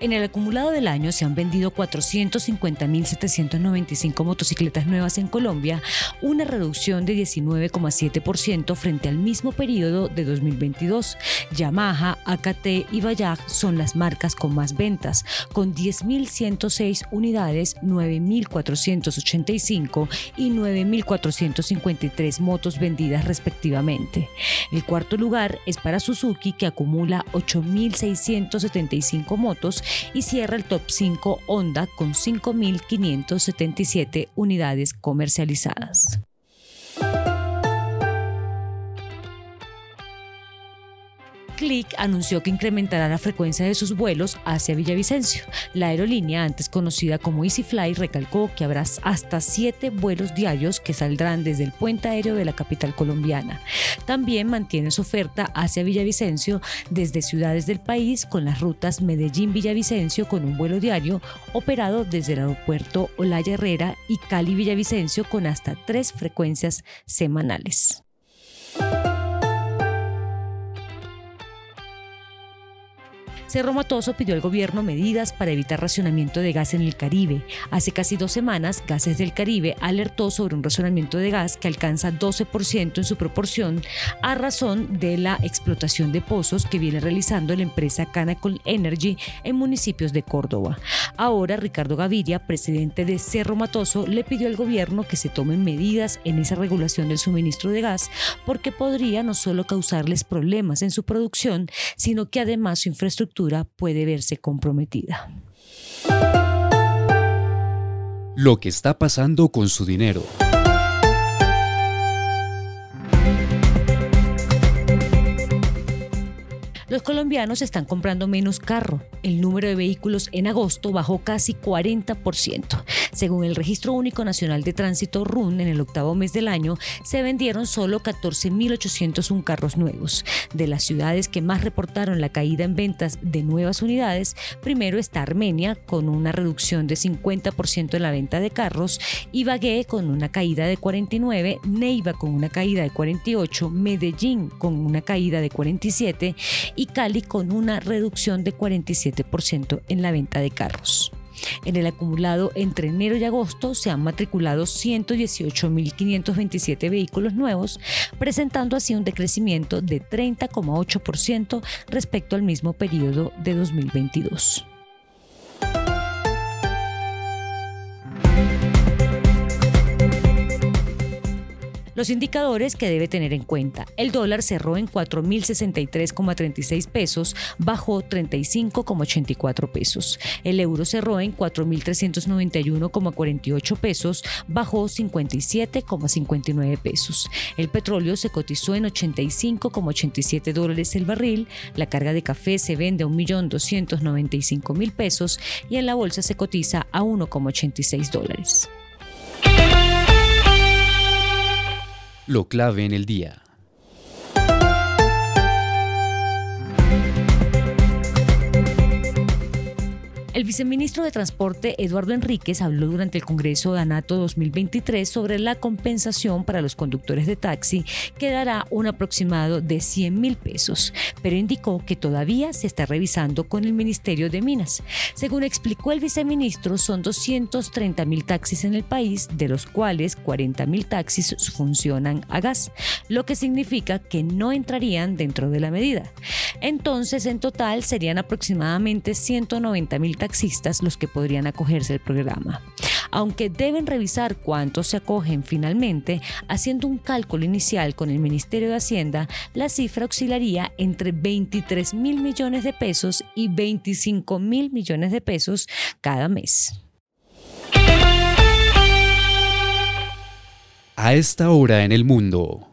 En el acumulado del año se han vendido 450.795 motocicletas nuevas en Colombia, una reducción de 19,7% frente al mismo periodo de 2022. Yamaha, AKT y Bajaj son las marcas con más ventas, con 10.106 unidades, 9.485 y 9.453 motos vendidas respectivamente. El cuarto lugar es para Suzuki, que acumula 8.675 motos y cierra el top 5 Honda con 5.577 unidades comercializadas. Click anunció que incrementará la frecuencia de sus vuelos hacia Villavicencio. La aerolínea, antes conocida como EasyFly, recalcó que habrá hasta siete vuelos diarios que saldrán desde el puente aéreo de la capital colombiana. También mantiene su oferta hacia Villavicencio desde ciudades del país con las rutas Medellín-Villavicencio con un vuelo diario operado desde el aeropuerto Olaya Herrera y Cali-Villavicencio con hasta tres frecuencias semanales. Cerro Matoso pidió al gobierno medidas para evitar racionamiento de gas en el Caribe. Hace casi dos semanas, Gases del Caribe alertó sobre un racionamiento de gas que alcanza 12% en su proporción a razón de la explotación de pozos que viene realizando la empresa Canacol Energy en municipios de Córdoba. Ahora, Ricardo Gaviria, presidente de Cerro Matoso, le pidió al gobierno que se tomen medidas en esa regulación del suministro de gas porque podría no solo causarles problemas en su producción, sino que además su infraestructura puede verse comprometida. Lo que está pasando con su dinero. Los colombianos están comprando menos carro. El número de vehículos en agosto bajó casi 40%. Según el Registro Único Nacional de Tránsito RUN, en el octavo mes del año se vendieron solo 14.801 carros nuevos. De las ciudades que más reportaron la caída en ventas de nuevas unidades, primero está Armenia con una reducción de 50% en la venta de carros, Ibagué con una caída de 49, Neiva con una caída de 48, Medellín con una caída de 47 y Cali con una reducción de 47% en la venta de carros. En el acumulado entre enero y agosto se han matriculado 118.527 vehículos nuevos, presentando así un decrecimiento de 30,8% respecto al mismo periodo de 2022. Los indicadores que debe tener en cuenta. El dólar cerró en 4.063,36 pesos, bajó 35,84 pesos. El euro cerró en 4.391,48 pesos, bajó 57,59 pesos. El petróleo se cotizó en 85,87 dólares el barril. La carga de café se vende a 1.295.000 pesos y en la bolsa se cotiza a 1,86 dólares. Lo clave en el día. El viceministro de Transporte Eduardo Enríquez habló durante el Congreso de ANATO 2023 sobre la compensación para los conductores de taxi que dará un aproximado de 100 mil pesos, pero indicó que todavía se está revisando con el Ministerio de Minas. Según explicó el viceministro, son 230 mil taxis en el país, de los cuales 40 mil taxis funcionan a gas, lo que significa que no entrarían dentro de la medida. Entonces, en total serían aproximadamente 190 mil taxistas los que podrían acogerse al programa. Aunque deben revisar cuántos se acogen finalmente, haciendo un cálculo inicial con el Ministerio de Hacienda, la cifra oscilaría entre 23 mil millones de pesos y 25 mil millones de pesos cada mes. A esta hora en el mundo.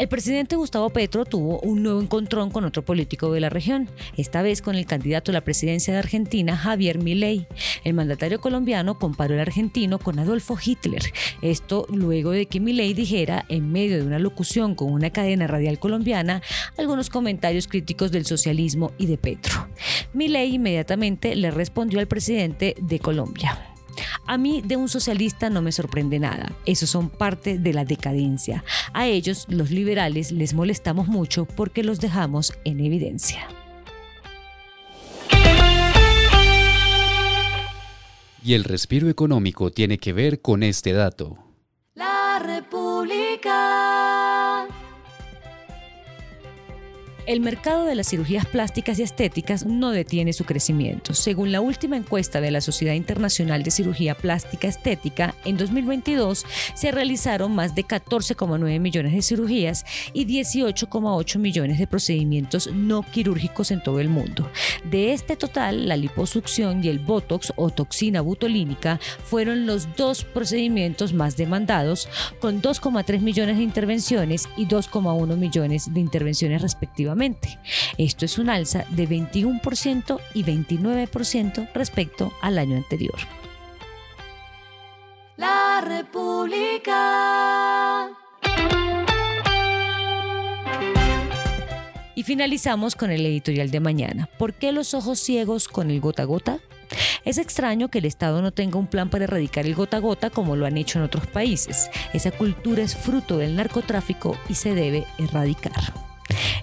El presidente Gustavo Petro tuvo un nuevo encontrón con otro político de la región, esta vez con el candidato a la presidencia de Argentina, Javier Milei. El mandatario colombiano comparó al argentino con Adolfo Hitler. Esto luego de que Milei dijera, en medio de una locución con una cadena radial colombiana, algunos comentarios críticos del socialismo y de Petro. Milei inmediatamente le respondió al presidente de Colombia. A mí de un socialista no me sorprende nada. Esos son parte de la decadencia. A ellos, los liberales, les molestamos mucho porque los dejamos en evidencia. Y el respiro económico tiene que ver con este dato. El mercado de las cirugías plásticas y estéticas no detiene su crecimiento. Según la última encuesta de la Sociedad Internacional de Cirugía Plástica Estética, en 2022 se realizaron más de 14,9 millones de cirugías y 18,8 millones de procedimientos no quirúrgicos en todo el mundo. De este total, la liposucción y el Botox o toxina butolínica fueron los dos procedimientos más demandados, con 2,3 millones de intervenciones y 2,1 millones de intervenciones respectivamente esto es un alza de 21% y 29% respecto al año anterior. La República. Y finalizamos con el editorial de mañana. ¿Por qué los ojos ciegos con el gota gota? Es extraño que el Estado no tenga un plan para erradicar el gota gota como lo han hecho en otros países. Esa cultura es fruto del narcotráfico y se debe erradicar.